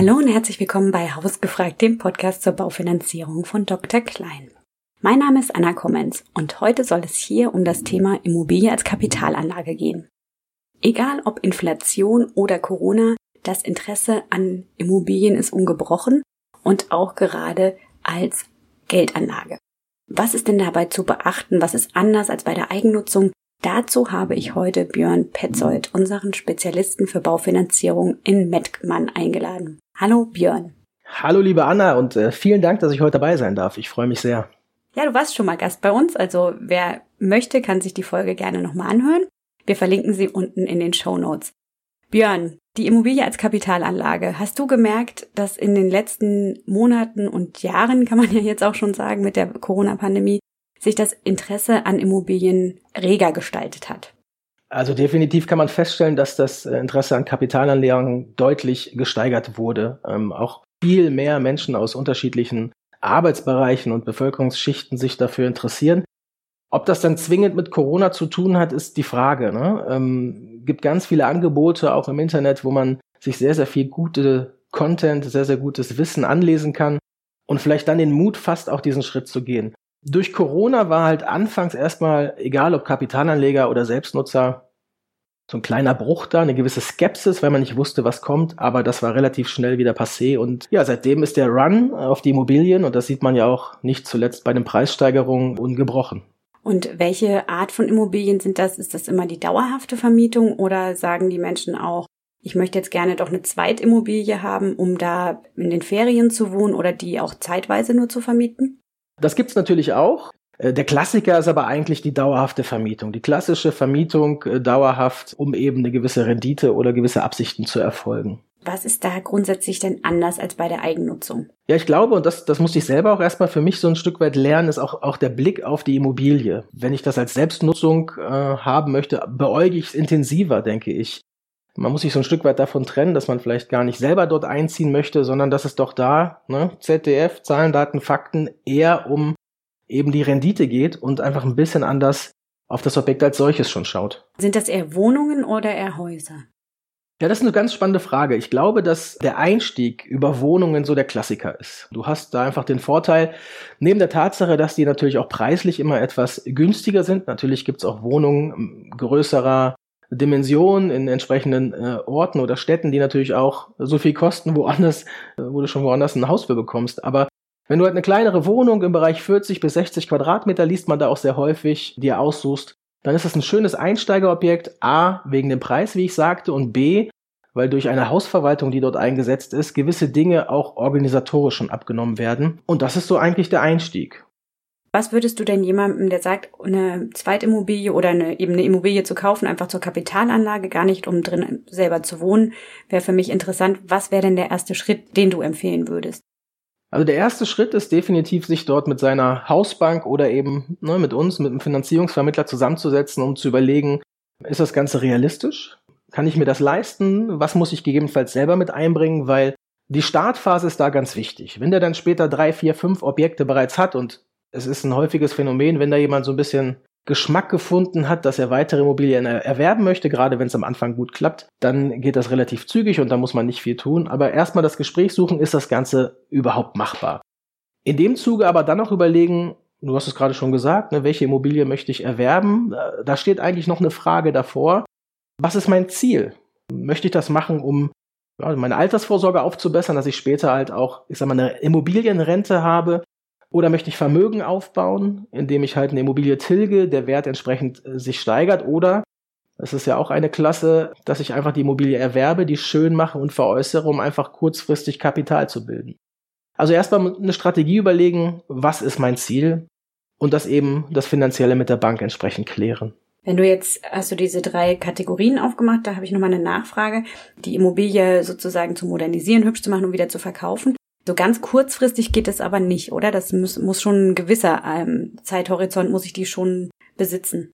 Hallo und herzlich willkommen bei Hausgefragt, dem Podcast zur Baufinanzierung von Dr. Klein. Mein Name ist Anna Kommens und heute soll es hier um das Thema Immobilie als Kapitalanlage gehen. Egal ob Inflation oder Corona, das Interesse an Immobilien ist ungebrochen und auch gerade als Geldanlage. Was ist denn dabei zu beachten? Was ist anders als bei der Eigennutzung? Dazu habe ich heute Björn Petzold, unseren Spezialisten für Baufinanzierung in Mettmann, eingeladen. Hallo Björn. Hallo liebe Anna und äh, vielen Dank, dass ich heute dabei sein darf. Ich freue mich sehr. Ja, du warst schon mal Gast bei uns, also wer möchte, kann sich die Folge gerne nochmal anhören. Wir verlinken sie unten in den Show Notes. Björn, die Immobilie als Kapitalanlage. Hast du gemerkt, dass in den letzten Monaten und Jahren, kann man ja jetzt auch schon sagen, mit der Corona-Pandemie, sich das Interesse an Immobilien reger gestaltet hat? Also definitiv kann man feststellen, dass das Interesse an Kapitalanlagen deutlich gesteigert wurde. Ähm, auch viel mehr Menschen aus unterschiedlichen Arbeitsbereichen und Bevölkerungsschichten sich dafür interessieren. Ob das dann zwingend mit Corona zu tun hat, ist die Frage. Ne? Ähm, gibt ganz viele Angebote auch im Internet, wo man sich sehr, sehr viel gute Content, sehr, sehr gutes Wissen anlesen kann und vielleicht dann den Mut fasst, auch diesen Schritt zu gehen. Durch Corona war halt anfangs erstmal, egal ob Kapitalanleger oder Selbstnutzer, so ein kleiner Bruch da, eine gewisse Skepsis, weil man nicht wusste, was kommt, aber das war relativ schnell wieder passé und ja, seitdem ist der Run auf die Immobilien und das sieht man ja auch nicht zuletzt bei den Preissteigerungen ungebrochen. Und welche Art von Immobilien sind das? Ist das immer die dauerhafte Vermietung oder sagen die Menschen auch, ich möchte jetzt gerne doch eine Zweitimmobilie haben, um da in den Ferien zu wohnen oder die auch zeitweise nur zu vermieten? Das gibt's natürlich auch. Äh, der Klassiker ist aber eigentlich die dauerhafte Vermietung. Die klassische Vermietung äh, dauerhaft, um eben eine gewisse Rendite oder gewisse Absichten zu erfolgen. Was ist da grundsätzlich denn anders als bei der Eigennutzung? Ja, ich glaube, und das, das musste ich selber auch erstmal für mich so ein Stück weit lernen, ist auch, auch der Blick auf die Immobilie. Wenn ich das als Selbstnutzung äh, haben möchte, beäuge ich es intensiver, denke ich. Man muss sich so ein Stück weit davon trennen, dass man vielleicht gar nicht selber dort einziehen möchte, sondern dass es doch da, ne, ZDF, Zahlen, Daten, Fakten, eher um eben die Rendite geht und einfach ein bisschen anders auf das Objekt als solches schon schaut. Sind das eher Wohnungen oder eher Häuser? Ja, das ist eine ganz spannende Frage. Ich glaube, dass der Einstieg über Wohnungen so der Klassiker ist. Du hast da einfach den Vorteil, neben der Tatsache, dass die natürlich auch preislich immer etwas günstiger sind. Natürlich gibt's auch Wohnungen größerer Dimension in entsprechenden äh, Orten oder Städten, die natürlich auch so viel kosten, woanders, äh, wo du schon woanders ein Haus für bekommst. Aber wenn du halt eine kleinere Wohnung im Bereich 40 bis 60 Quadratmeter liest man da auch sehr häufig, dir aussuchst, dann ist es ein schönes Einsteigerobjekt, a, wegen dem Preis, wie ich sagte, und b, weil durch eine Hausverwaltung, die dort eingesetzt ist, gewisse Dinge auch organisatorisch schon abgenommen werden. Und das ist so eigentlich der Einstieg. Was würdest du denn jemandem, der sagt, eine Zweitimmobilie oder eine, eben eine Immobilie zu kaufen, einfach zur Kapitalanlage, gar nicht um drin selber zu wohnen, wäre für mich interessant. Was wäre denn der erste Schritt, den du empfehlen würdest? Also der erste Schritt ist definitiv, sich dort mit seiner Hausbank oder eben ne, mit uns, mit einem Finanzierungsvermittler zusammenzusetzen, um zu überlegen, ist das Ganze realistisch? Kann ich mir das leisten? Was muss ich gegebenenfalls selber mit einbringen? Weil die Startphase ist da ganz wichtig. Wenn der dann später drei, vier, fünf Objekte bereits hat und es ist ein häufiges Phänomen, wenn da jemand so ein bisschen Geschmack gefunden hat, dass er weitere Immobilien erwerben möchte, gerade wenn es am Anfang gut klappt, dann geht das relativ zügig und da muss man nicht viel tun. Aber erstmal das Gespräch suchen, ist das Ganze überhaupt machbar? In dem Zuge aber dann noch überlegen, du hast es gerade schon gesagt, ne, welche Immobilie möchte ich erwerben? Da steht eigentlich noch eine Frage davor. Was ist mein Ziel? Möchte ich das machen, um meine Altersvorsorge aufzubessern, dass ich später halt auch, ich sag mal, eine Immobilienrente habe? Oder möchte ich Vermögen aufbauen, indem ich halt eine Immobilie tilge, der Wert entsprechend äh, sich steigert? Oder, das ist ja auch eine Klasse, dass ich einfach die Immobilie erwerbe, die schön mache und veräußere, um einfach kurzfristig Kapital zu bilden. Also erstmal eine Strategie überlegen, was ist mein Ziel und das eben das Finanzielle mit der Bank entsprechend klären. Wenn du jetzt, hast du diese drei Kategorien aufgemacht, da habe ich nochmal eine Nachfrage, die Immobilie sozusagen zu modernisieren, hübsch zu machen und wieder zu verkaufen. So ganz kurzfristig geht es aber nicht, oder? Das muss, muss schon ein gewisser ähm, Zeithorizont, muss ich die schon besitzen.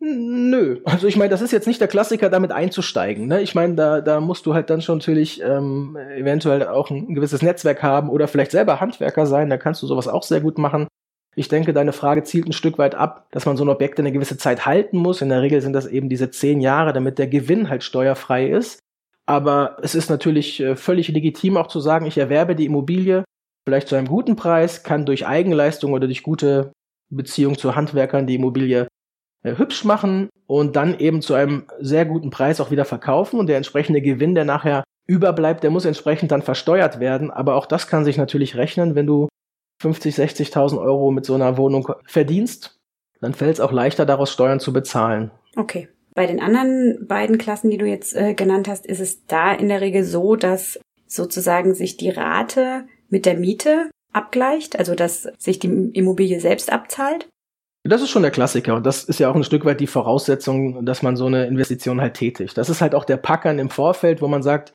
Nö, also ich meine, das ist jetzt nicht der Klassiker, damit einzusteigen. Ne? Ich meine, da, da musst du halt dann schon natürlich ähm, eventuell auch ein gewisses Netzwerk haben oder vielleicht selber Handwerker sein, da kannst du sowas auch sehr gut machen. Ich denke, deine Frage zielt ein Stück weit ab, dass man so ein Objekt eine gewisse Zeit halten muss. In der Regel sind das eben diese zehn Jahre, damit der Gewinn halt steuerfrei ist. Aber es ist natürlich äh, völlig legitim auch zu sagen, ich erwerbe die Immobilie vielleicht zu einem guten Preis, kann durch Eigenleistung oder durch gute Beziehung zu Handwerkern die Immobilie äh, hübsch machen und dann eben zu einem sehr guten Preis auch wieder verkaufen und der entsprechende Gewinn, der nachher überbleibt, der muss entsprechend dann versteuert werden. Aber auch das kann sich natürlich rechnen, wenn du 50, 60.000 Euro mit so einer Wohnung verdienst, dann fällt es auch leichter, daraus Steuern zu bezahlen. Okay. Bei den anderen beiden Klassen, die du jetzt äh, genannt hast, ist es da in der Regel so, dass sozusagen sich die Rate mit der Miete abgleicht, also dass sich die Immobilie selbst abzahlt? Das ist schon der Klassiker und das ist ja auch ein Stück weit die Voraussetzung, dass man so eine Investition halt tätigt. Das ist halt auch der Packern im Vorfeld, wo man sagt,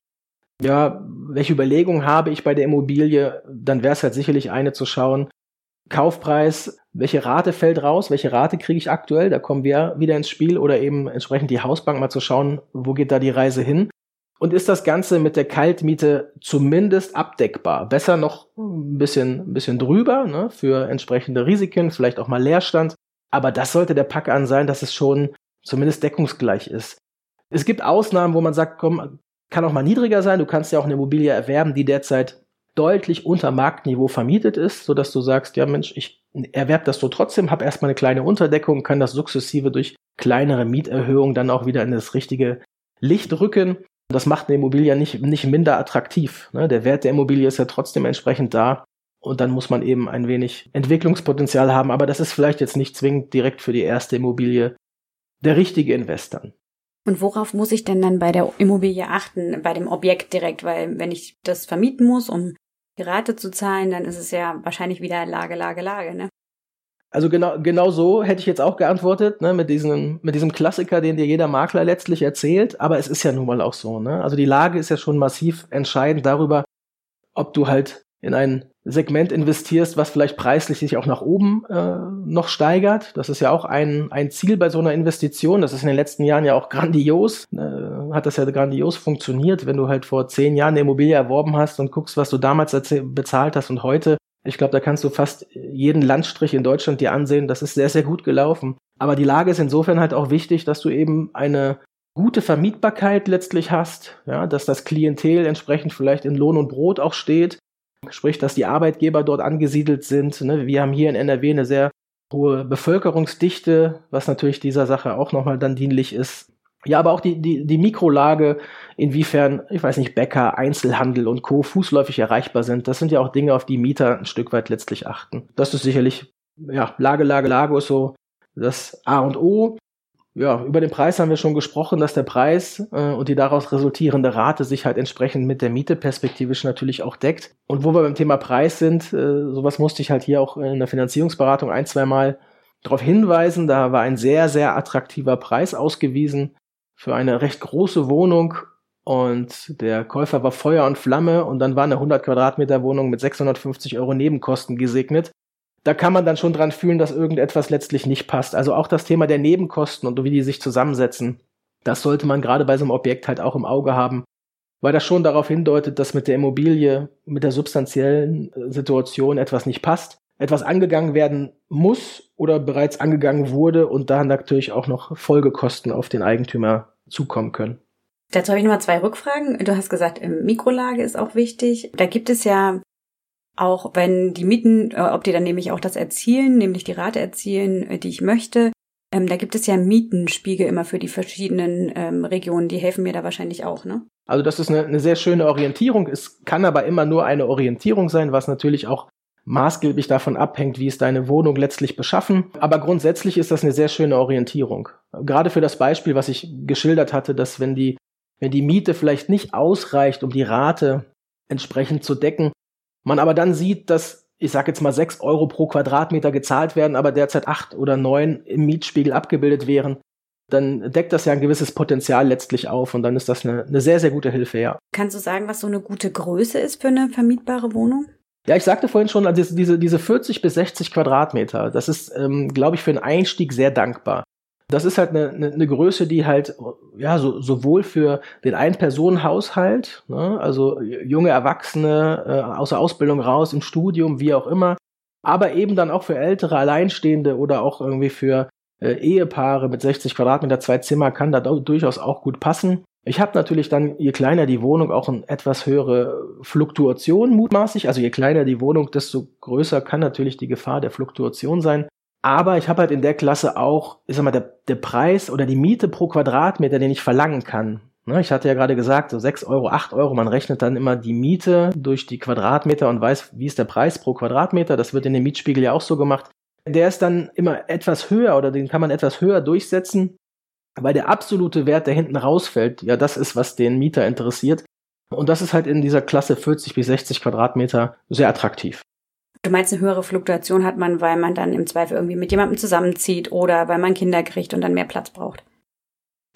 ja, welche Überlegungen habe ich bei der Immobilie? Dann wäre es halt sicherlich eine zu schauen, Kaufpreis, welche Rate fällt raus, welche Rate kriege ich aktuell, da kommen wir wieder ins Spiel oder eben entsprechend die Hausbank mal zu schauen, wo geht da die Reise hin. Und ist das Ganze mit der Kaltmiete zumindest abdeckbar? Besser noch ein bisschen, ein bisschen drüber, ne, für entsprechende Risiken, vielleicht auch mal Leerstand. Aber das sollte der Pack an sein, dass es schon zumindest deckungsgleich ist. Es gibt Ausnahmen, wo man sagt, komm, kann auch mal niedriger sein. Du kannst ja auch eine Immobilie erwerben, die derzeit deutlich unter Marktniveau vermietet ist, so dass du sagst, ja Mensch, ich erwerb das so trotzdem, habe erstmal eine kleine Unterdeckung, kann das sukzessive durch kleinere Mieterhöhungen dann auch wieder in das richtige Licht rücken. Das macht eine Immobilie nicht, nicht minder attraktiv. Ne? Der Wert der Immobilie ist ja trotzdem entsprechend da. Und dann muss man eben ein wenig Entwicklungspotenzial haben. Aber das ist vielleicht jetzt nicht zwingend direkt für die erste Immobilie der richtige Investor. Und worauf muss ich denn dann bei der Immobilie achten, bei dem Objekt direkt? Weil wenn ich das vermieten muss, um die Rate zu zahlen, dann ist es ja wahrscheinlich wieder Lage, Lage, Lage, ne? Also genau, genau so hätte ich jetzt auch geantwortet, ne, mit diesem, mit diesem Klassiker, den dir jeder Makler letztlich erzählt. Aber es ist ja nun mal auch so, ne? Also die Lage ist ja schon massiv entscheidend darüber, ob du halt in ein Segment investierst, was vielleicht preislich sich auch nach oben äh, noch steigert. Das ist ja auch ein, ein Ziel bei so einer Investition. Das ist in den letzten Jahren ja auch grandios. Äh, hat das ja grandios funktioniert, wenn du halt vor zehn Jahren eine Immobilie erworben hast und guckst, was du damals bezahlt hast und heute ich glaube, da kannst du fast jeden Landstrich in Deutschland dir ansehen. Das ist sehr, sehr gut gelaufen. Aber die Lage ist insofern halt auch wichtig, dass du eben eine gute Vermietbarkeit letztlich hast, ja, dass das Klientel entsprechend vielleicht in Lohn und Brot auch steht, sprich, dass die Arbeitgeber dort angesiedelt sind. Ne? Wir haben hier in NRW eine sehr hohe Bevölkerungsdichte, was natürlich dieser Sache auch nochmal dann dienlich ist. Ja, aber auch die, die, die Mikrolage, inwiefern, ich weiß nicht, Bäcker, Einzelhandel und Co. fußläufig erreichbar sind, das sind ja auch Dinge, auf die Mieter ein Stück weit letztlich achten. Das ist sicherlich, ja, Lage, Lage, Lage ist so das A und O. Ja, über den Preis haben wir schon gesprochen, dass der Preis äh, und die daraus resultierende Rate sich halt entsprechend mit der Miete perspektivisch natürlich auch deckt. Und wo wir beim Thema Preis sind, äh, sowas musste ich halt hier auch in der Finanzierungsberatung ein, zwei Mal darauf hinweisen. Da war ein sehr, sehr attraktiver Preis ausgewiesen für eine recht große Wohnung und der Käufer war Feuer und Flamme und dann war eine 100 Quadratmeter Wohnung mit 650 Euro Nebenkosten gesegnet. Da kann man dann schon dran fühlen, dass irgendetwas letztlich nicht passt. Also auch das Thema der Nebenkosten und wie die sich zusammensetzen, das sollte man gerade bei so einem Objekt halt auch im Auge haben, weil das schon darauf hindeutet, dass mit der Immobilie, mit der substanziellen äh, Situation etwas nicht passt, etwas angegangen werden muss oder bereits angegangen wurde und da natürlich auch noch Folgekosten auf den Eigentümer zukommen können. Dazu habe ich nochmal zwei Rückfragen. Du hast gesagt, Mikrolage ist auch wichtig. Da gibt es ja auch, wenn die Mieten, äh, ob die dann nämlich auch das erzielen, nämlich die Rate erzielen, äh, die ich möchte, ähm, da gibt es ja Mietenspiegel immer für die verschiedenen ähm, Regionen. Die helfen mir da wahrscheinlich auch, ne? Also das ist eine, eine sehr schöne Orientierung. Es kann aber immer nur eine Orientierung sein, was natürlich auch maßgeblich davon abhängt, wie ist deine Wohnung letztlich beschaffen. Aber grundsätzlich ist das eine sehr schöne Orientierung. Gerade für das Beispiel, was ich geschildert hatte, dass wenn die wenn die Miete vielleicht nicht ausreicht, um die Rate entsprechend zu decken, man aber dann sieht, dass, ich sage jetzt mal, sechs Euro pro Quadratmeter gezahlt werden, aber derzeit acht oder neun im Mietspiegel abgebildet wären, dann deckt das ja ein gewisses Potenzial letztlich auf und dann ist das eine, eine sehr, sehr gute Hilfe, ja. Kannst du sagen, was so eine gute Größe ist für eine vermietbare Wohnung? Ja, ich sagte vorhin schon, also diese, diese 40 bis 60 Quadratmeter, das ist, ähm, glaube ich, für einen Einstieg sehr dankbar. Das ist halt eine, eine, eine Größe, die halt ja so, sowohl für den Ein-Personen-Haushalt, ne, also junge Erwachsene äh, aus der Ausbildung raus, im Studium, wie auch immer, aber eben dann auch für ältere Alleinstehende oder auch irgendwie für äh, Ehepaare mit 60 Quadratmeter, zwei Zimmer kann da durchaus auch gut passen. Ich habe natürlich dann, je kleiner die Wohnung, auch eine etwas höhere Fluktuation mutmaßlich. Also je kleiner die Wohnung, desto größer kann natürlich die Gefahr der Fluktuation sein. Aber ich habe halt in der Klasse auch, ich sag mal, der, der Preis oder die Miete pro Quadratmeter, den ich verlangen kann. Ne, ich hatte ja gerade gesagt, so 6 Euro, 8 Euro, man rechnet dann immer die Miete durch die Quadratmeter und weiß, wie ist der Preis pro Quadratmeter. Das wird in dem Mietspiegel ja auch so gemacht. Der ist dann immer etwas höher oder den kann man etwas höher durchsetzen, weil der absolute Wert, der hinten rausfällt, ja, das ist, was den Mieter interessiert. Und das ist halt in dieser Klasse 40 bis 60 Quadratmeter sehr attraktiv. Du meinst, eine höhere Fluktuation hat man, weil man dann im Zweifel irgendwie mit jemandem zusammenzieht oder weil man Kinder kriegt und dann mehr Platz braucht?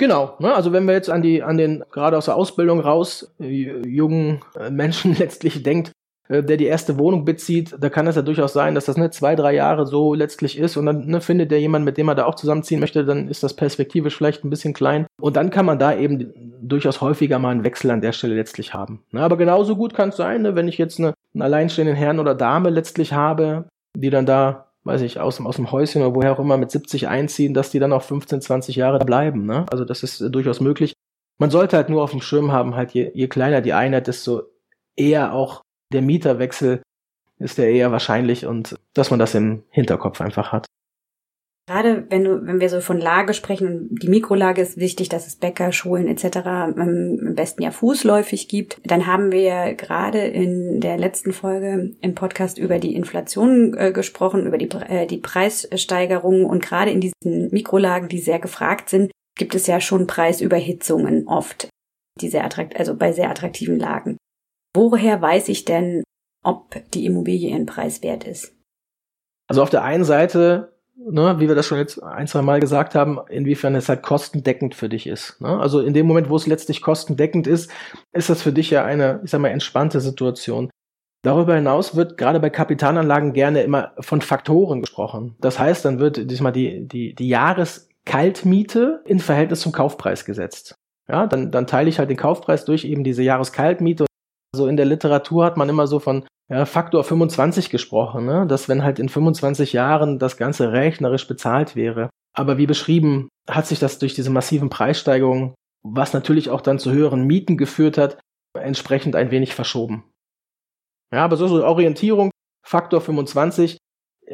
Genau, ne? also wenn wir jetzt an die, an den gerade aus der Ausbildung raus äh, jungen äh, Menschen letztlich denkt, äh, der die erste Wohnung bezieht, da kann es ja durchaus sein, dass das ne, zwei, drei Jahre so letztlich ist und dann ne, findet der jemand, mit dem er da auch zusammenziehen möchte, dann ist das perspektivisch vielleicht ein bisschen klein und dann kann man da eben durchaus häufiger mal einen Wechsel an der Stelle letztlich haben. Ne, aber genauso gut kann es sein, ne, wenn ich jetzt eine, einen alleinstehenden Herrn oder Dame letztlich habe, die dann da weiß ich, aus aus dem Häuschen oder woher auch immer mit 70 einziehen, dass die dann auch 15, 20 Jahre bleiben. Ne? Also das ist äh, durchaus möglich. Man sollte halt nur auf dem Schirm haben, halt je, je kleiner die Einheit, desto eher auch der Mieterwechsel ist der eher wahrscheinlich und dass man das im Hinterkopf einfach hat. Gerade wenn du, wenn wir so von Lage sprechen, die Mikrolage ist wichtig, dass es Bäcker, Schulen etc. im besten ja fußläufig gibt. Dann haben wir gerade in der letzten Folge im Podcast über die Inflation äh, gesprochen, über die, äh, die Preissteigerungen und gerade in diesen Mikrolagen, die sehr gefragt sind, gibt es ja schon Preisüberhitzungen oft, die sehr attrakt also bei sehr attraktiven Lagen. Woher weiß ich denn, ob die Immobilie ihren Preis wert ist? Also auf der einen Seite, ne, wie wir das schon jetzt ein, zwei Mal gesagt haben, inwiefern es halt kostendeckend für dich ist. Ne? Also in dem Moment, wo es letztlich kostendeckend ist, ist das für dich ja eine, ich sag mal, entspannte Situation. Darüber hinaus wird gerade bei Kapitalanlagen gerne immer von Faktoren gesprochen. Das heißt, dann wird diesmal die, die, die Jahreskaltmiete in Verhältnis zum Kaufpreis gesetzt. Ja, dann, dann teile ich halt den Kaufpreis durch eben diese Jahreskaltmiete so in der Literatur hat man immer so von ja, Faktor 25 gesprochen, ne? dass wenn halt in 25 Jahren das Ganze rechnerisch bezahlt wäre. Aber wie beschrieben, hat sich das durch diese massiven Preissteigerungen, was natürlich auch dann zu höheren Mieten geführt hat, entsprechend ein wenig verschoben. Ja, aber so, so Orientierung, Faktor 25,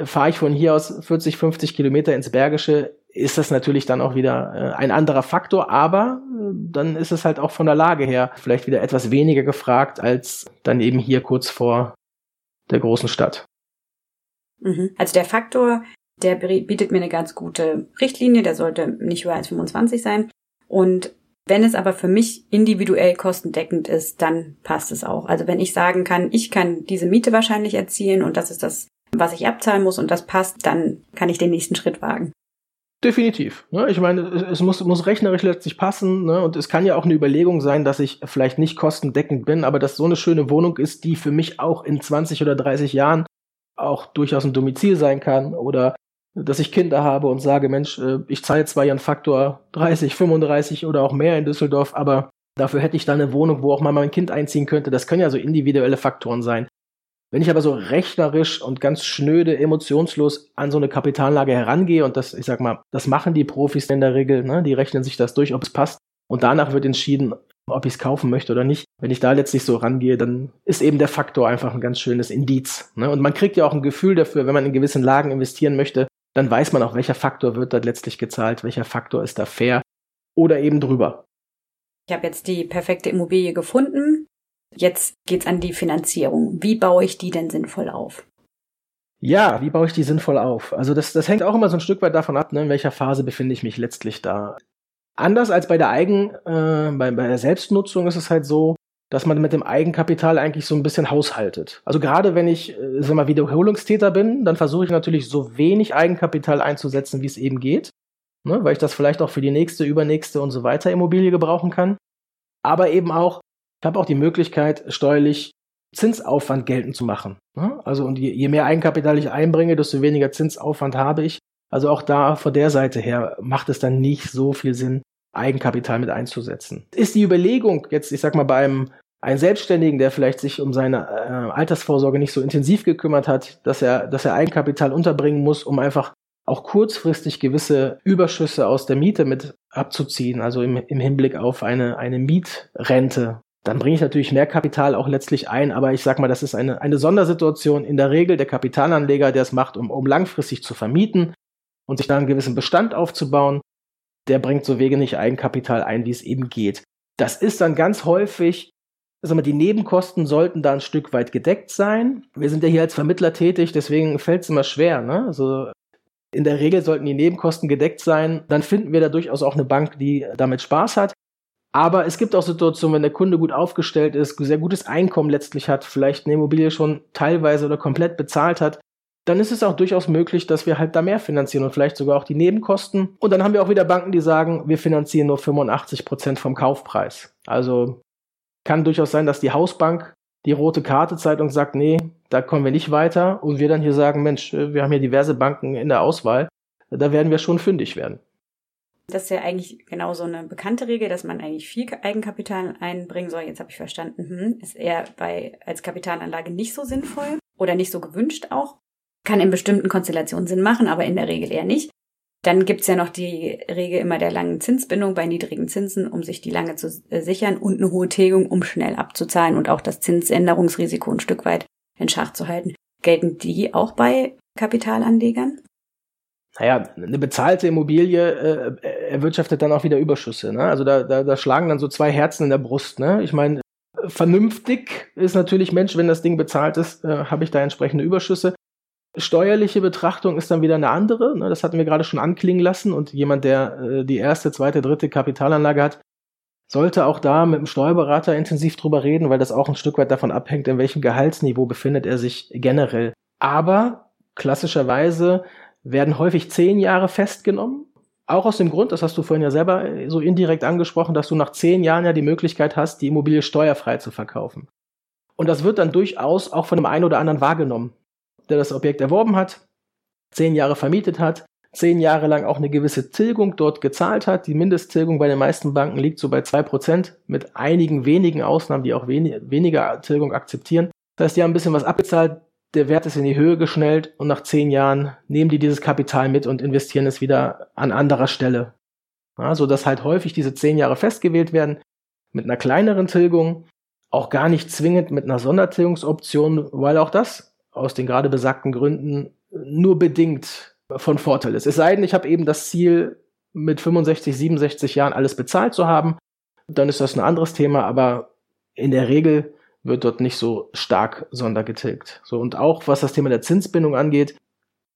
fahre ich von hier aus 40, 50 Kilometer ins Bergische, ist das natürlich dann auch wieder äh, ein anderer Faktor, aber äh, dann ist es halt auch von der Lage her vielleicht wieder etwas weniger gefragt als dann eben hier kurz vor der großen Stadt. Mhm. Also der Faktor, der bietet mir eine ganz gute Richtlinie, der sollte nicht höher als 25 sein. Und wenn es aber für mich individuell kostendeckend ist, dann passt es auch. Also wenn ich sagen kann, ich kann diese Miete wahrscheinlich erzielen und das ist das, was ich abzahlen muss und das passt, dann kann ich den nächsten Schritt wagen. Definitiv. Ne? Ich meine, es muss, muss rechnerisch letztlich passen ne? und es kann ja auch eine Überlegung sein, dass ich vielleicht nicht kostendeckend bin, aber dass so eine schöne Wohnung ist, die für mich auch in 20 oder 30 Jahren auch durchaus ein Domizil sein kann oder dass ich Kinder habe und sage, Mensch, äh, ich zahle zwar ihren Faktor 30, 35 oder auch mehr in Düsseldorf, aber dafür hätte ich da eine Wohnung, wo auch mal mein Kind einziehen könnte. Das können ja so individuelle Faktoren sein. Wenn ich aber so rechnerisch und ganz schnöde, emotionslos an so eine Kapitalanlage herangehe und das, ich sag mal, das machen die Profis in der Regel, ne? die rechnen sich das durch, ob es passt und danach wird entschieden, ob ich es kaufen möchte oder nicht. Wenn ich da letztlich so rangehe, dann ist eben der Faktor einfach ein ganz schönes Indiz. Ne? Und man kriegt ja auch ein Gefühl dafür, wenn man in gewissen Lagen investieren möchte, dann weiß man auch, welcher Faktor wird da letztlich gezahlt, welcher Faktor ist da fair oder eben drüber. Ich habe jetzt die perfekte Immobilie gefunden. Jetzt geht's an die Finanzierung. Wie baue ich die denn sinnvoll auf? Ja, wie baue ich die sinnvoll auf? Also das, das hängt auch immer so ein Stück weit davon ab, ne, in welcher Phase befinde ich mich letztlich da. Anders als bei der Eigen, äh, bei, bei der Selbstnutzung ist es halt so, dass man mit dem Eigenkapital eigentlich so ein bisschen haushaltet. Also gerade wenn ich, äh, mal, Wiederholungstäter bin, dann versuche ich natürlich so wenig Eigenkapital einzusetzen, wie es eben geht, ne, weil ich das vielleicht auch für die nächste, übernächste und so weiter Immobilie gebrauchen kann. Aber eben auch, ich habe auch die Möglichkeit, steuerlich Zinsaufwand geltend zu machen. Also und je, je mehr Eigenkapital ich einbringe, desto weniger Zinsaufwand habe ich. Also auch da von der Seite her macht es dann nicht so viel Sinn, Eigenkapital mit einzusetzen. Ist die Überlegung jetzt, ich sag mal, beim einem Selbstständigen, der vielleicht sich um seine äh, Altersvorsorge nicht so intensiv gekümmert hat, dass er, dass er Eigenkapital unterbringen muss, um einfach auch kurzfristig gewisse Überschüsse aus der Miete mit abzuziehen, also im, im Hinblick auf eine, eine Mietrente, dann bringe ich natürlich mehr Kapital auch letztlich ein, aber ich sag mal, das ist eine, eine Sondersituation. In der Regel der Kapitalanleger, der es macht, um, um langfristig zu vermieten und sich da einen gewissen Bestand aufzubauen, der bringt so wenig Eigenkapital ein, wie es eben geht. Das ist dann ganz häufig, mal, die Nebenkosten sollten da ein Stück weit gedeckt sein. Wir sind ja hier als Vermittler tätig, deswegen fällt es immer schwer. Ne? Also in der Regel sollten die Nebenkosten gedeckt sein. Dann finden wir da durchaus auch eine Bank, die damit Spaß hat. Aber es gibt auch Situationen, wenn der Kunde gut aufgestellt ist, sehr gutes Einkommen letztlich hat, vielleicht eine Immobilie schon teilweise oder komplett bezahlt hat, dann ist es auch durchaus möglich, dass wir halt da mehr finanzieren und vielleicht sogar auch die Nebenkosten. Und dann haben wir auch wieder Banken, die sagen, wir finanzieren nur 85 Prozent vom Kaufpreis. Also kann durchaus sein, dass die Hausbank die rote Karte Zeitung sagt, nee, da kommen wir nicht weiter. Und wir dann hier sagen, Mensch, wir haben hier diverse Banken in der Auswahl. Da werden wir schon fündig werden. Das ist ja eigentlich genau so eine bekannte Regel, dass man eigentlich viel Eigenkapital einbringen soll. Jetzt habe ich verstanden, hm, ist eher bei als Kapitalanlage nicht so sinnvoll oder nicht so gewünscht auch. Kann in bestimmten Konstellationen Sinn machen, aber in der Regel eher nicht. Dann gibt's ja noch die Regel immer der langen Zinsbindung bei niedrigen Zinsen, um sich die lange zu äh, sichern und eine hohe Tilgung, um schnell abzuzahlen und auch das Zinsänderungsrisiko ein Stück weit in Schach zu halten. Gelten die auch bei Kapitalanlegern? Naja, eine bezahlte Immobilie äh, erwirtschaftet dann auch wieder Überschüsse. Ne? Also da, da, da schlagen dann so zwei Herzen in der Brust. Ne? Ich meine, vernünftig ist natürlich, Mensch, wenn das Ding bezahlt ist, äh, habe ich da entsprechende Überschüsse. Steuerliche Betrachtung ist dann wieder eine andere. Ne? Das hatten wir gerade schon anklingen lassen. Und jemand, der äh, die erste, zweite, dritte Kapitalanlage hat, sollte auch da mit dem Steuerberater intensiv drüber reden, weil das auch ein Stück weit davon abhängt, in welchem Gehaltsniveau befindet er sich generell. Aber klassischerweise werden häufig zehn Jahre festgenommen. Auch aus dem Grund, das hast du vorhin ja selber so indirekt angesprochen, dass du nach zehn Jahren ja die Möglichkeit hast, die Immobilie steuerfrei zu verkaufen. Und das wird dann durchaus auch von dem einen oder anderen wahrgenommen, der das Objekt erworben hat, zehn Jahre vermietet hat, zehn Jahre lang auch eine gewisse Tilgung dort gezahlt hat. Die Mindesttilgung bei den meisten Banken liegt so bei zwei Prozent, mit einigen wenigen Ausnahmen, die auch wenig, weniger Tilgung akzeptieren. Das heißt, die haben ein bisschen was abgezahlt, der Wert ist in die Höhe geschnellt und nach zehn Jahren nehmen die dieses Kapital mit und investieren es wieder an anderer Stelle. Ja, so dass halt häufig diese zehn Jahre festgewählt werden mit einer kleineren Tilgung, auch gar nicht zwingend mit einer Sondertilgungsoption, weil auch das aus den gerade besagten Gründen nur bedingt von Vorteil ist. Es sei denn, ich habe eben das Ziel, mit 65, 67 Jahren alles bezahlt zu haben, dann ist das ein anderes Thema, aber in der Regel wird dort nicht so stark sondergetilgt. So, und auch was das Thema der Zinsbindung angeht,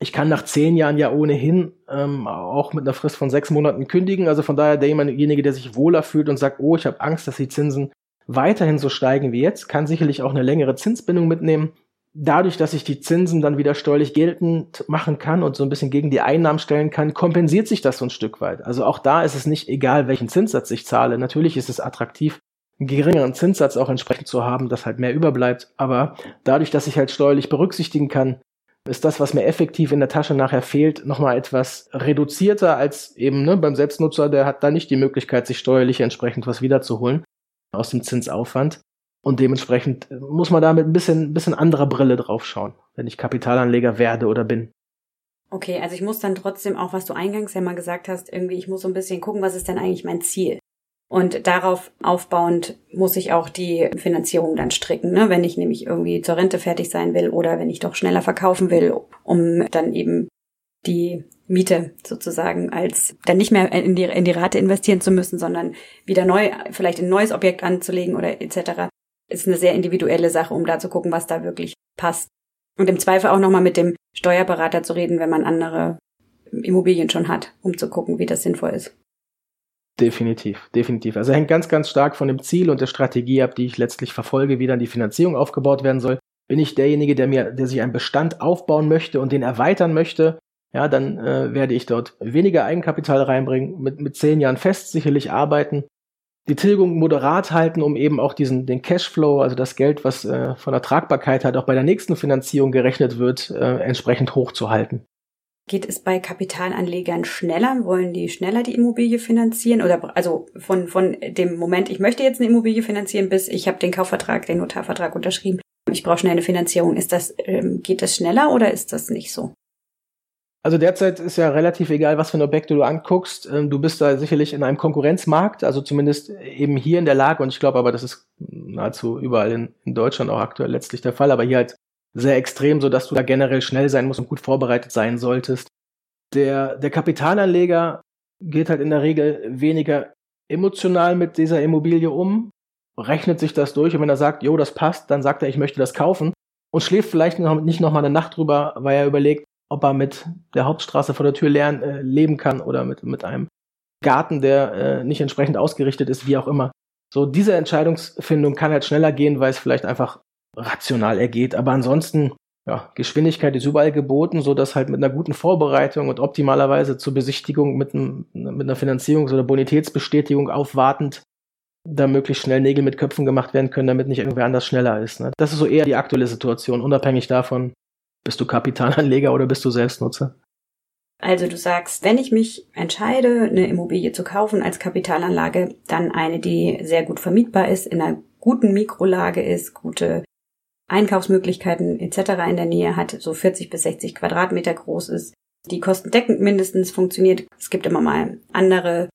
ich kann nach zehn Jahren ja ohnehin ähm, auch mit einer Frist von sechs Monaten kündigen. Also von daher derjenige, der sich wohler fühlt und sagt, oh, ich habe Angst, dass die Zinsen weiterhin so steigen wie jetzt, kann sicherlich auch eine längere Zinsbindung mitnehmen. Dadurch, dass ich die Zinsen dann wieder steuerlich geltend machen kann und so ein bisschen gegen die Einnahmen stellen kann, kompensiert sich das so ein Stück weit. Also auch da ist es nicht egal, welchen Zinssatz ich zahle. Natürlich ist es attraktiv, geringeren Zinssatz auch entsprechend zu haben, dass halt mehr überbleibt. Aber dadurch, dass ich halt steuerlich berücksichtigen kann, ist das, was mir effektiv in der Tasche nachher fehlt, nochmal etwas reduzierter als eben ne, beim Selbstnutzer, der hat da nicht die Möglichkeit, sich steuerlich entsprechend was wiederzuholen aus dem Zinsaufwand. Und dementsprechend muss man da mit ein bisschen, bisschen anderer Brille drauf schauen, wenn ich Kapitalanleger werde oder bin. Okay, also ich muss dann trotzdem auch, was du eingangs ja mal gesagt hast, irgendwie, ich muss so ein bisschen gucken, was ist denn eigentlich mein Ziel? Und darauf aufbauend muss ich auch die Finanzierung dann stricken, ne? wenn ich nämlich irgendwie zur Rente fertig sein will oder wenn ich doch schneller verkaufen will, um dann eben die Miete sozusagen als dann nicht mehr in die, in die Rate investieren zu müssen, sondern wieder neu, vielleicht ein neues Objekt anzulegen oder etc. Ist eine sehr individuelle Sache, um da zu gucken, was da wirklich passt. Und im Zweifel auch nochmal mit dem Steuerberater zu reden, wenn man andere Immobilien schon hat, um zu gucken, wie das sinnvoll ist. Definitiv, definitiv. Also hängt ganz, ganz stark von dem Ziel und der Strategie ab, die ich letztlich verfolge, wie dann die Finanzierung aufgebaut werden soll. Bin ich derjenige, der mir, der sich einen Bestand aufbauen möchte und den erweitern möchte, ja, dann äh, werde ich dort weniger Eigenkapital reinbringen, mit, mit zehn Jahren fest sicherlich arbeiten, die Tilgung moderat halten, um eben auch diesen, den Cashflow, also das Geld, was äh, von der Tragbarkeit halt auch bei der nächsten Finanzierung gerechnet wird, äh, entsprechend hochzuhalten. Geht es bei Kapitalanlegern schneller? Wollen die schneller die Immobilie finanzieren? Oder also von, von dem Moment, ich möchte jetzt eine Immobilie finanzieren, bis ich habe den Kaufvertrag, den Notarvertrag unterschrieben. Ich brauche schnell eine Finanzierung. Ist das, ähm, geht das schneller oder ist das nicht so? Also derzeit ist ja relativ egal, was für ein Objekt du anguckst. Ähm, du bist da sicherlich in einem Konkurrenzmarkt, also zumindest eben hier in der Lage, und ich glaube aber, das ist nahezu überall in, in Deutschland auch aktuell letztlich der Fall, aber hier halt sehr extrem, so dass du da generell schnell sein musst und gut vorbereitet sein solltest. Der, der Kapitalanleger geht halt in der Regel weniger emotional mit dieser Immobilie um, rechnet sich das durch und wenn er sagt, jo, das passt, dann sagt er, ich möchte das kaufen und schläft vielleicht noch, nicht noch mal eine Nacht drüber, weil er überlegt, ob er mit der Hauptstraße vor der Tür lernen, äh, leben kann oder mit, mit einem Garten, der äh, nicht entsprechend ausgerichtet ist, wie auch immer. So, diese Entscheidungsfindung kann halt schneller gehen, weil es vielleicht einfach rational ergeht. Aber ansonsten, ja, Geschwindigkeit ist überall geboten, so dass halt mit einer guten Vorbereitung und optimalerweise zur Besichtigung mit, einem, mit einer Finanzierungs- oder Bonitätsbestätigung aufwartend da möglichst schnell Nägel mit Köpfen gemacht werden können, damit nicht irgendwer anders schneller ist. Ne? Das ist so eher die aktuelle Situation, unabhängig davon, bist du Kapitalanleger oder bist du Selbstnutzer? Also du sagst, wenn ich mich entscheide, eine Immobilie zu kaufen als Kapitalanlage, dann eine, die sehr gut vermietbar ist, in einer guten Mikrolage ist, gute Einkaufsmöglichkeiten etc. in der Nähe hat, so 40 bis 60 Quadratmeter groß ist, die kostendeckend mindestens funktioniert. Es gibt immer mal andere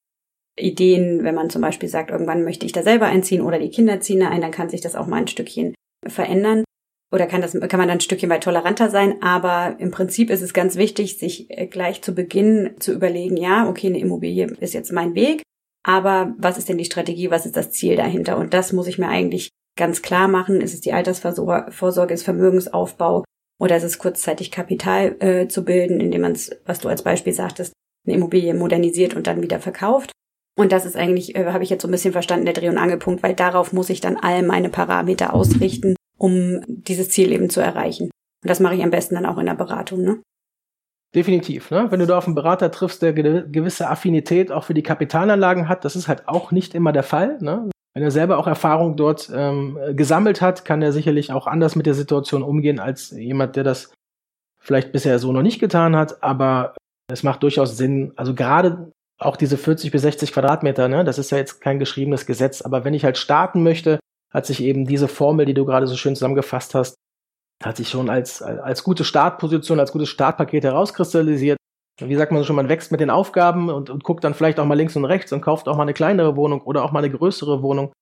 Ideen, wenn man zum Beispiel sagt, irgendwann möchte ich da selber einziehen oder die Kinder ziehen da ein, dann kann sich das auch mal ein Stückchen verändern oder kann das kann man dann ein Stückchen weit toleranter sein, aber im Prinzip ist es ganz wichtig, sich äh, gleich zu Beginn zu überlegen, ja, okay, eine Immobilie ist jetzt mein Weg, aber was ist denn die Strategie, was ist das Ziel dahinter? Und das muss ich mir eigentlich ganz klar machen. Ist es die Altersvorsorge, ist Vermögensaufbau oder ist es kurzzeitig Kapital äh, zu bilden, indem man es, was du als Beispiel sagtest, eine Immobilie modernisiert und dann wieder verkauft? Und das ist eigentlich, äh, habe ich jetzt so ein bisschen verstanden, der Dreh- und Angelpunkt, weil darauf muss ich dann all meine Parameter ausrichten um dieses Ziel eben zu erreichen. Und das mache ich am besten dann auch in der Beratung, ne? Definitiv. Ne? Wenn du da auf einen Berater triffst, der gewisse Affinität auch für die Kapitalanlagen hat, das ist halt auch nicht immer der Fall. Ne? Wenn er selber auch Erfahrung dort ähm, gesammelt hat, kann er sicherlich auch anders mit der Situation umgehen als jemand, der das vielleicht bisher so noch nicht getan hat. Aber es macht durchaus Sinn, also gerade auch diese 40 bis 60 Quadratmeter, ne, das ist ja jetzt kein geschriebenes Gesetz, aber wenn ich halt starten möchte, hat sich eben diese Formel, die du gerade so schön zusammengefasst hast, hat sich schon als, als gute Startposition, als gutes Startpaket herauskristallisiert. Wie sagt man schon, man wächst mit den Aufgaben und, und guckt dann vielleicht auch mal links und rechts und kauft auch mal eine kleinere Wohnung oder auch mal eine größere Wohnung.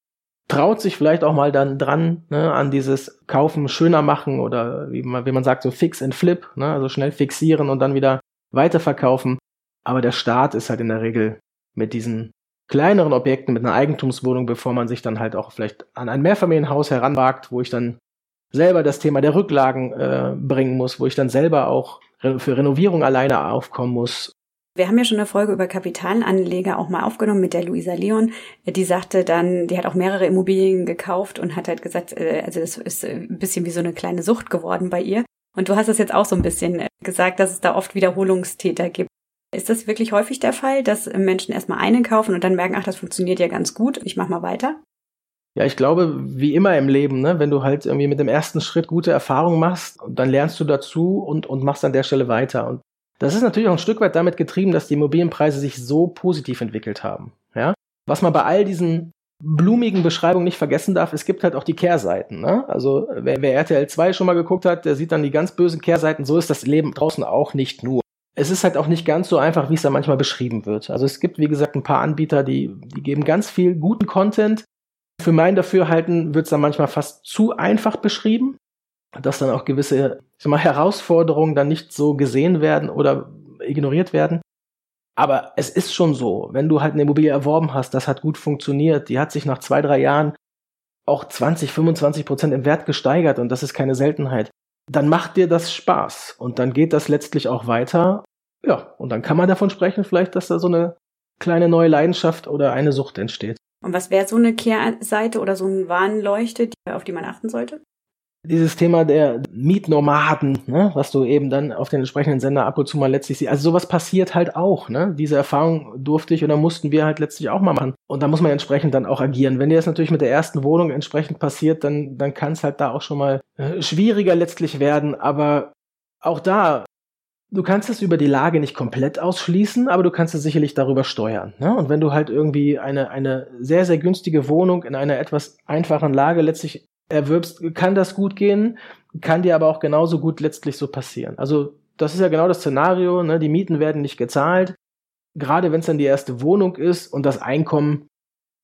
Traut sich vielleicht auch mal dann dran ne, an dieses Kaufen schöner machen oder wie man, wie man sagt, so fix and flip, ne, also schnell fixieren und dann wieder weiterverkaufen. Aber der Start ist halt in der Regel mit diesen kleineren Objekten mit einer Eigentumswohnung, bevor man sich dann halt auch vielleicht an ein Mehrfamilienhaus heranwagt, wo ich dann selber das Thema der Rücklagen äh, bringen muss, wo ich dann selber auch für Renovierung alleine aufkommen muss. Wir haben ja schon eine Folge über Kapitalanleger auch mal aufgenommen mit der Luisa Leon. Die sagte dann, die hat auch mehrere Immobilien gekauft und hat halt gesagt, äh, also das ist ein bisschen wie so eine kleine Sucht geworden bei ihr. Und du hast es jetzt auch so ein bisschen äh, gesagt, dass es da oft Wiederholungstäter gibt. Ist das wirklich häufig der Fall, dass Menschen erstmal einen kaufen und dann merken, ach, das funktioniert ja ganz gut, ich mach mal weiter? Ja, ich glaube, wie immer im Leben, ne, wenn du halt irgendwie mit dem ersten Schritt gute Erfahrungen machst, dann lernst du dazu und, und machst an der Stelle weiter. Und das ist natürlich auch ein Stück weit damit getrieben, dass die Immobilienpreise sich so positiv entwickelt haben. Ja? Was man bei all diesen blumigen Beschreibungen nicht vergessen darf, es gibt halt auch die Kehrseiten. Ne? Also wer, wer RTL 2 schon mal geguckt hat, der sieht dann die ganz bösen Kehrseiten. So ist das Leben draußen auch nicht nur es ist halt auch nicht ganz so einfach, wie es da manchmal beschrieben wird. Also es gibt, wie gesagt, ein paar Anbieter, die, die geben ganz viel guten Content. Für mein Dafürhalten wird es dann manchmal fast zu einfach beschrieben, dass dann auch gewisse ich sag mal, Herausforderungen dann nicht so gesehen werden oder ignoriert werden. Aber es ist schon so, wenn du halt eine Immobilie erworben hast, das hat gut funktioniert, die hat sich nach zwei, drei Jahren auch 20, 25 Prozent im Wert gesteigert und das ist keine Seltenheit dann macht dir das Spaß und dann geht das letztlich auch weiter. Ja, und dann kann man davon sprechen, vielleicht, dass da so eine kleine neue Leidenschaft oder eine Sucht entsteht. Und was wäre so eine Kehrseite oder so ein Warnleuchte, auf die man achten sollte? dieses Thema der Mietnomaden, ne, was du eben dann auf den entsprechenden Sender ab und zu mal letztlich siehst. Also sowas passiert halt auch, ne? Diese Erfahrung durfte ich oder mussten wir halt letztlich auch mal machen. Und da muss man entsprechend dann auch agieren. Wenn dir das natürlich mit der ersten Wohnung entsprechend passiert, dann, dann kann es halt da auch schon mal äh, schwieriger letztlich werden. Aber auch da, du kannst es über die Lage nicht komplett ausschließen, aber du kannst es sicherlich darüber steuern. Ne? Und wenn du halt irgendwie eine, eine sehr, sehr günstige Wohnung in einer etwas einfachen Lage letztlich erwirbst, kann das gut gehen, kann dir aber auch genauso gut letztlich so passieren. Also das ist ja genau das Szenario, ne? die Mieten werden nicht gezahlt. Gerade wenn es dann die erste Wohnung ist und das Einkommen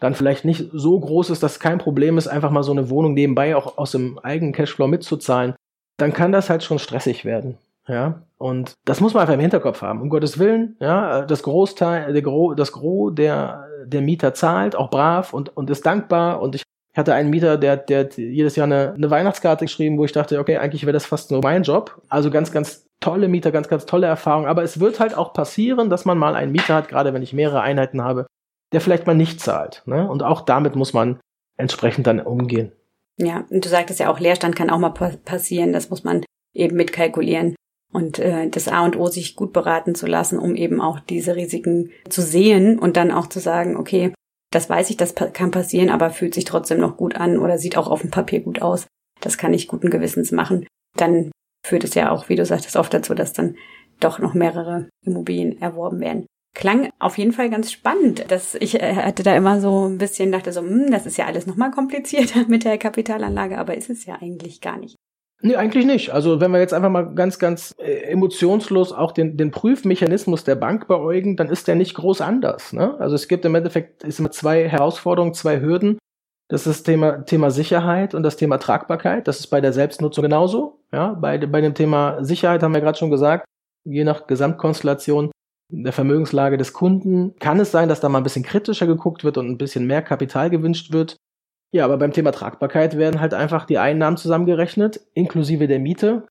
dann vielleicht nicht so groß ist, dass es kein Problem ist, einfach mal so eine Wohnung nebenbei auch aus dem eigenen Cashflow mitzuzahlen, dann kann das halt schon stressig werden. Ja, und das muss man einfach im Hinterkopf haben. Um Gottes Willen, ja, das Großteil, der Gro, das Gros der, der Mieter zahlt, auch brav und, und ist dankbar. Und ich hatte einen Mieter, der, der jedes Jahr eine, eine Weihnachtskarte geschrieben, wo ich dachte, okay, eigentlich wäre das fast nur mein Job. Also ganz, ganz tolle Mieter, ganz, ganz tolle Erfahrung. Aber es wird halt auch passieren, dass man mal einen Mieter hat, gerade wenn ich mehrere Einheiten habe, der vielleicht mal nicht zahlt. Ne? Und auch damit muss man entsprechend dann umgehen. Ja, und du sagtest ja auch, Leerstand kann auch mal passieren. Das muss man eben mitkalkulieren und äh, das A und O sich gut beraten zu lassen, um eben auch diese Risiken zu sehen und dann auch zu sagen, okay, das weiß ich, das kann passieren, aber fühlt sich trotzdem noch gut an oder sieht auch auf dem Papier gut aus. Das kann ich guten Gewissens machen. Dann führt es ja auch, wie du sagtest, oft dazu, dass dann doch noch mehrere Immobilien erworben werden. Klang auf jeden Fall ganz spannend. Dass ich äh, hatte da immer so ein bisschen, dachte so, hm, das ist ja alles nochmal komplizierter mit der Kapitalanlage, aber ist es ja eigentlich gar nicht. Nee, eigentlich nicht. Also wenn wir jetzt einfach mal ganz, ganz äh, emotionslos auch den, den Prüfmechanismus der Bank beäugen, dann ist der nicht groß anders. Ne? Also es gibt im Endeffekt ist immer zwei Herausforderungen, zwei Hürden. Das ist das Thema, Thema Sicherheit und das Thema Tragbarkeit. Das ist bei der Selbstnutzung genauso. Ja, bei, bei dem Thema Sicherheit haben wir gerade schon gesagt, je nach Gesamtkonstellation der Vermögenslage des Kunden kann es sein, dass da mal ein bisschen kritischer geguckt wird und ein bisschen mehr Kapital gewünscht wird. Ja, aber beim Thema Tragbarkeit werden halt einfach die Einnahmen zusammengerechnet, inklusive der Miete,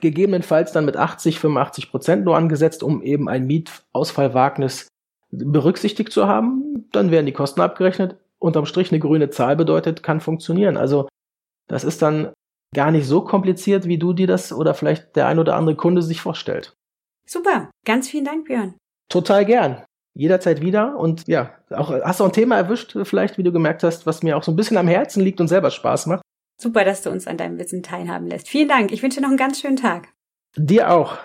gegebenenfalls dann mit 80, 85 Prozent nur angesetzt, um eben ein Mietausfallwagnis berücksichtigt zu haben. Dann werden die Kosten abgerechnet. Unterm Strich eine grüne Zahl bedeutet, kann funktionieren. Also das ist dann gar nicht so kompliziert, wie du dir das oder vielleicht der ein oder andere Kunde sich vorstellt. Super, ganz vielen Dank, Björn. Total gern jederzeit wieder. Und ja, auch, hast du ein Thema erwischt, vielleicht, wie du gemerkt hast, was mir auch so ein bisschen am Herzen liegt und selber Spaß macht. Super, dass du uns an deinem Wissen teilhaben lässt. Vielen Dank. Ich wünsche dir noch einen ganz schönen Tag. Dir auch.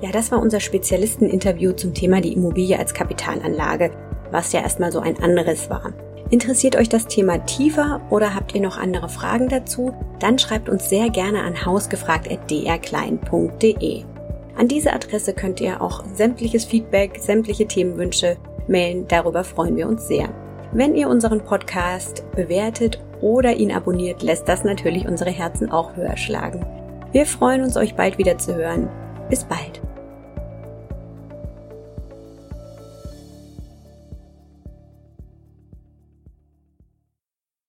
Ja, das war unser Spezialisteninterview zum Thema die Immobilie als Kapitalanlage, was ja erstmal so ein anderes war. Interessiert euch das Thema tiefer oder habt ihr noch andere Fragen dazu? Dann schreibt uns sehr gerne an hausgefragt.drklein.de. An diese Adresse könnt ihr auch sämtliches Feedback, sämtliche Themenwünsche mailen. Darüber freuen wir uns sehr. Wenn ihr unseren Podcast bewertet oder ihn abonniert, lässt das natürlich unsere Herzen auch höher schlagen. Wir freuen uns, euch bald wieder zu hören. Bis bald.